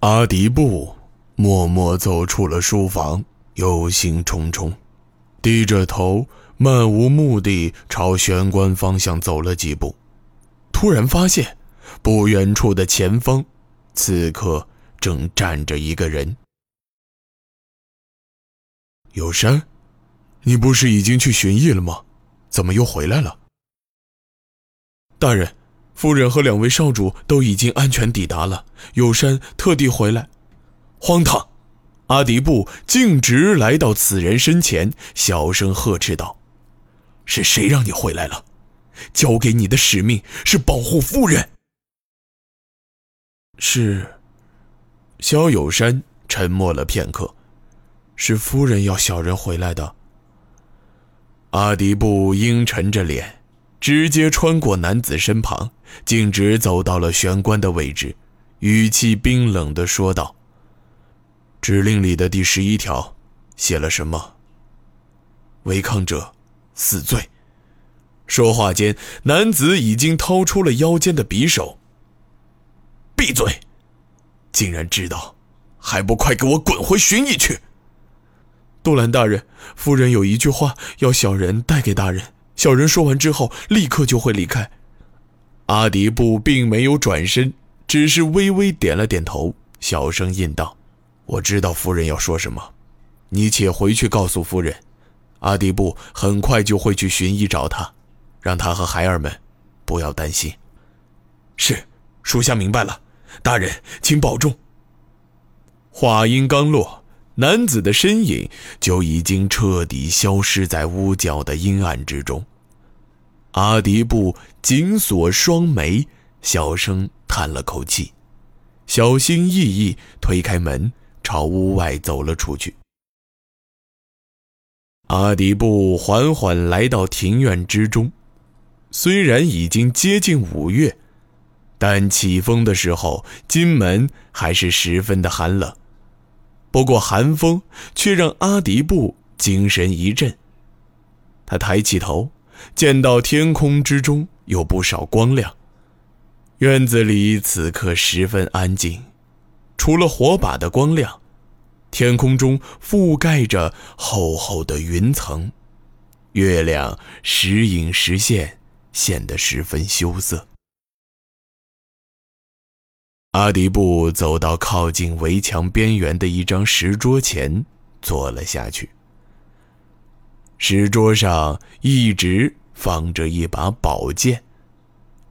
阿迪布默默走出了书房，忧心忡忡，低着头，漫无目的朝玄关方向走了几步，突然发现，不远处的前方，此刻正站着一个人。有山，你不是已经去巡役了吗？怎么又回来了？大人。夫人和两位少主都已经安全抵达了。有山特地回来，荒唐！阿迪布径直来到此人身前，小声呵斥道：“是谁让你回来了？交给你的使命是保护夫人。”是。萧有山沉默了片刻，是夫人要小人回来的。阿迪布阴沉着脸。直接穿过男子身旁，径直走到了玄关的位置，语气冰冷地说道：“指令里的第十一条，写了什么？违抗者，死罪。”说话间，男子已经掏出了腰间的匕首。闭嘴！竟然知道，还不快给我滚回巡役去！杜兰大人，夫人有一句话要小人带给大人。小人说完之后，立刻就会离开。阿迪布并没有转身，只是微微点了点头，小声应道：“我知道夫人要说什么，你且回去告诉夫人，阿迪布很快就会去寻医找他，让他和孩儿们不要担心。”是，属下明白了。大人，请保重。话音刚落，男子的身影就已经彻底消失在屋角的阴暗之中。阿迪布紧锁双眉，小声叹了口气，小心翼翼推开门，朝屋外走了出去。阿迪布缓缓来到庭院之中，虽然已经接近五月，但起风的时候，金门还是十分的寒冷。不过寒风却让阿迪布精神一振，他抬起头。见到天空之中有不少光亮，院子里此刻十分安静，除了火把的光亮，天空中覆盖着厚厚的云层，月亮时隐时现，显得十分羞涩。阿迪布走到靠近围墙边缘的一张石桌前，坐了下去。石桌上一直放着一把宝剑，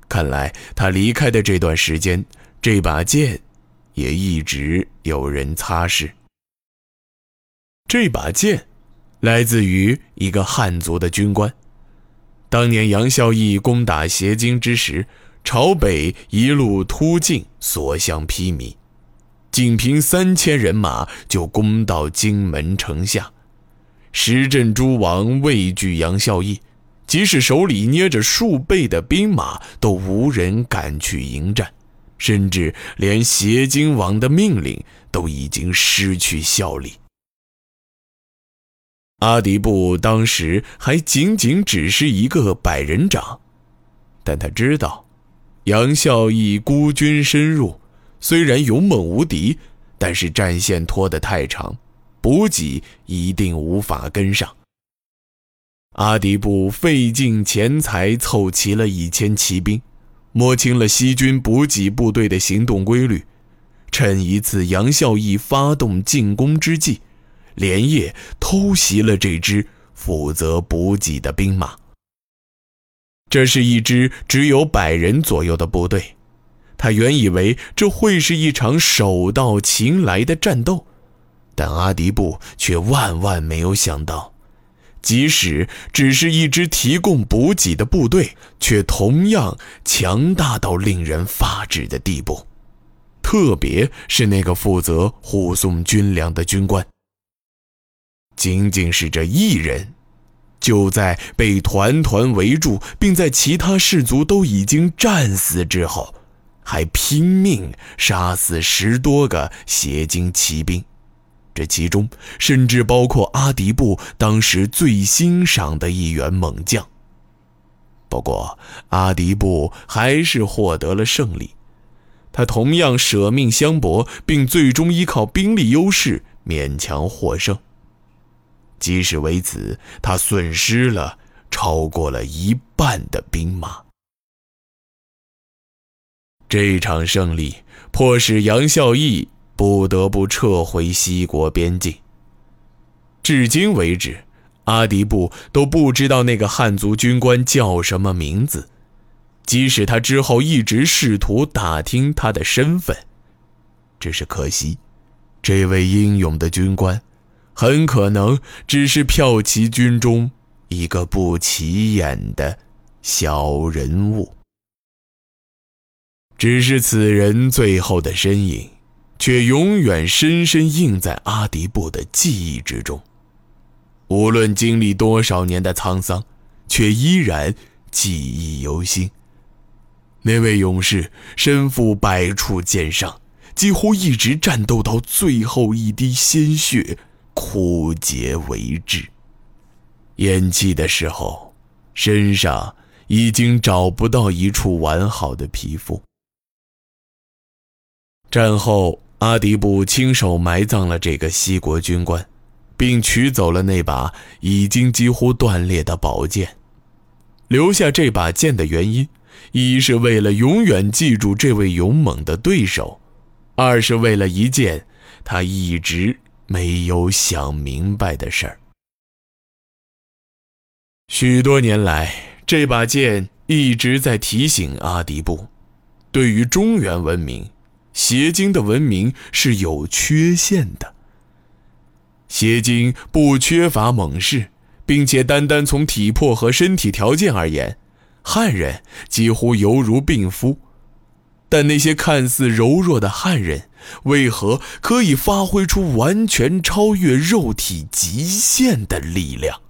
看来他离开的这段时间，这把剑也一直有人擦拭。这把剑来自于一个汉族的军官。当年杨孝义攻打邪京之时，朝北一路突进，所向披靡，仅凭三千人马就攻到荆门城下。十镇诸王畏惧杨孝义，即使手里捏着数倍的兵马，都无人敢去迎战，甚至连协金王的命令都已经失去效力。阿迪布当时还仅仅只是一个百人长，但他知道，杨孝义孤军深入，虽然勇猛无敌，但是战线拖得太长。补给一定无法跟上。阿迪布费尽钱财凑齐了一千骑兵，摸清了西军补给部队的行动规律，趁一次杨孝义发动进攻之际，连夜偷袭了这支负责补给的兵马。这是一支只有百人左右的部队，他原以为这会是一场手到擒来的战斗。但阿迪布却万万没有想到，即使只是一支提供补给的部队，却同样强大到令人发指的地步。特别是那个负责护送军粮的军官，仅仅是这一人，就在被团团围住，并在其他士卒都已经战死之后，还拼命杀死十多个邪精骑兵。这其中甚至包括阿迪布当时最欣赏的一员猛将。不过，阿迪布还是获得了胜利。他同样舍命相搏，并最终依靠兵力优势勉强获胜。即使为此，他损失了超过了一半的兵马。这场胜利迫使杨孝义不得不撤回西国边境。至今为止，阿迪布都不知道那个汉族军官叫什么名字，即使他之后一直试图打听他的身份，只是可惜，这位英勇的军官。很可能只是骠骑军中一个不起眼的小人物，只是此人最后的身影，却永远深深印在阿迪布的记忆之中。无论经历多少年的沧桑，却依然记忆犹新。那位勇士身负百处剑伤，几乎一直战斗到最后一滴鲜血。枯竭为止。咽气的时候，身上已经找不到一处完好的皮肤。战后，阿迪布亲手埋葬了这个西国军官，并取走了那把已经几乎断裂的宝剑。留下这把剑的原因，一是为了永远记住这位勇猛的对手，二是为了一件他一直。没有想明白的事儿。许多年来，这把剑一直在提醒阿迪布，对于中原文明，邪经的文明是有缺陷的。邪经不缺乏猛士，并且单单从体魄和身体条件而言，汉人几乎犹如病夫。但那些看似柔弱的汉人，为何可以发挥出完全超越肉体极限的力量？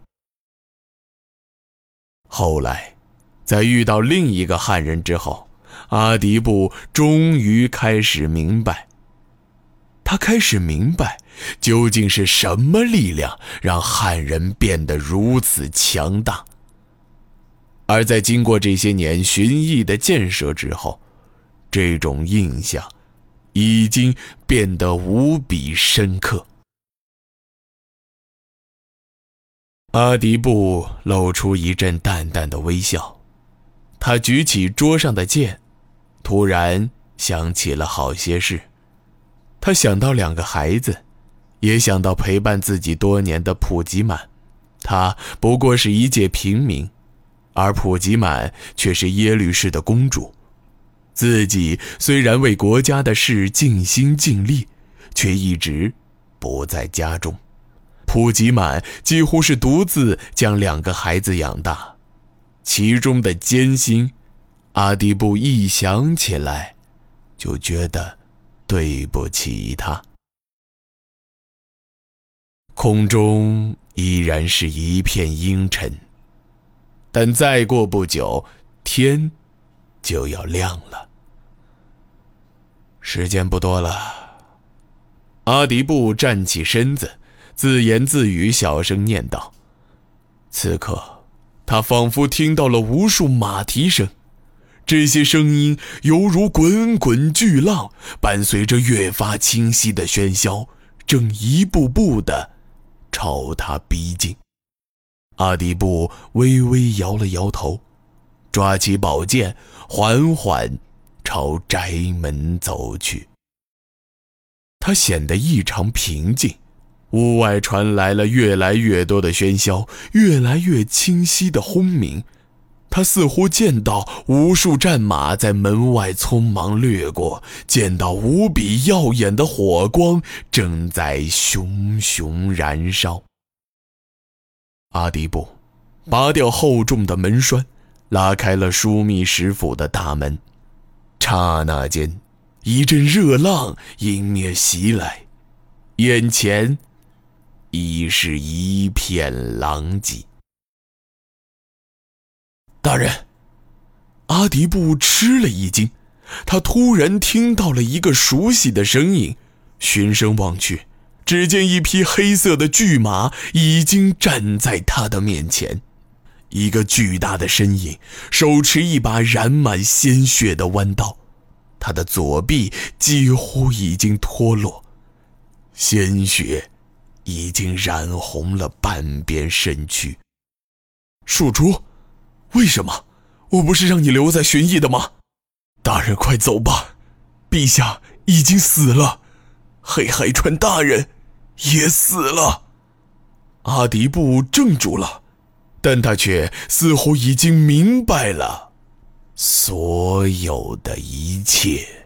后来，在遇到另一个汉人之后，阿迪布终于开始明白。他开始明白，究竟是什么力量让汉人变得如此强大。而在经过这些年寻绎的建设之后。这种印象已经变得无比深刻。阿迪布露出一阵淡淡的微笑，他举起桌上的剑，突然想起了好些事。他想到两个孩子，也想到陪伴自己多年的普吉满。他不过是一介平民，而普吉满却是耶律氏的公主。自己虽然为国家的事尽心尽力，却一直不在家中。普吉满几乎是独自将两个孩子养大，其中的艰辛，阿迪布一想起来，就觉得对不起他。空中依然是一片阴沉，但再过不久，天就要亮了。时间不多了。阿迪布站起身子，自言自语，小声念道：“此刻，他仿佛听到了无数马蹄声，这些声音犹如滚滚巨浪，伴随着越发清晰的喧嚣，正一步步的朝他逼近。”阿迪布微微摇了摇头，抓起宝剑，缓缓。朝宅门走去。他显得异常平静。屋外传来了越来越多的喧嚣，越来越清晰的轰鸣。他似乎见到无数战马在门外匆忙掠过，见到无比耀眼的火光正在熊熊燃烧。阿迪布拔掉厚重的门栓，拉开了枢密使府的大门。刹那间，一阵热浪迎面袭来，眼前已是一片狼藉。大人，阿迪布吃了一惊，他突然听到了一个熟悉的声音，循声望去，只见一匹黑色的巨马已经站在他的面前。一个巨大的身影，手持一把染满鲜血的弯刀，他的左臂几乎已经脱落，鲜血已经染红了半边身躯。树珠，为什么？我不是让你留在寻邑的吗？大人，快走吧！陛下已经死了，黑海川大人也死了。阿迪布怔住了，但他却似乎已经明白了所有的一切。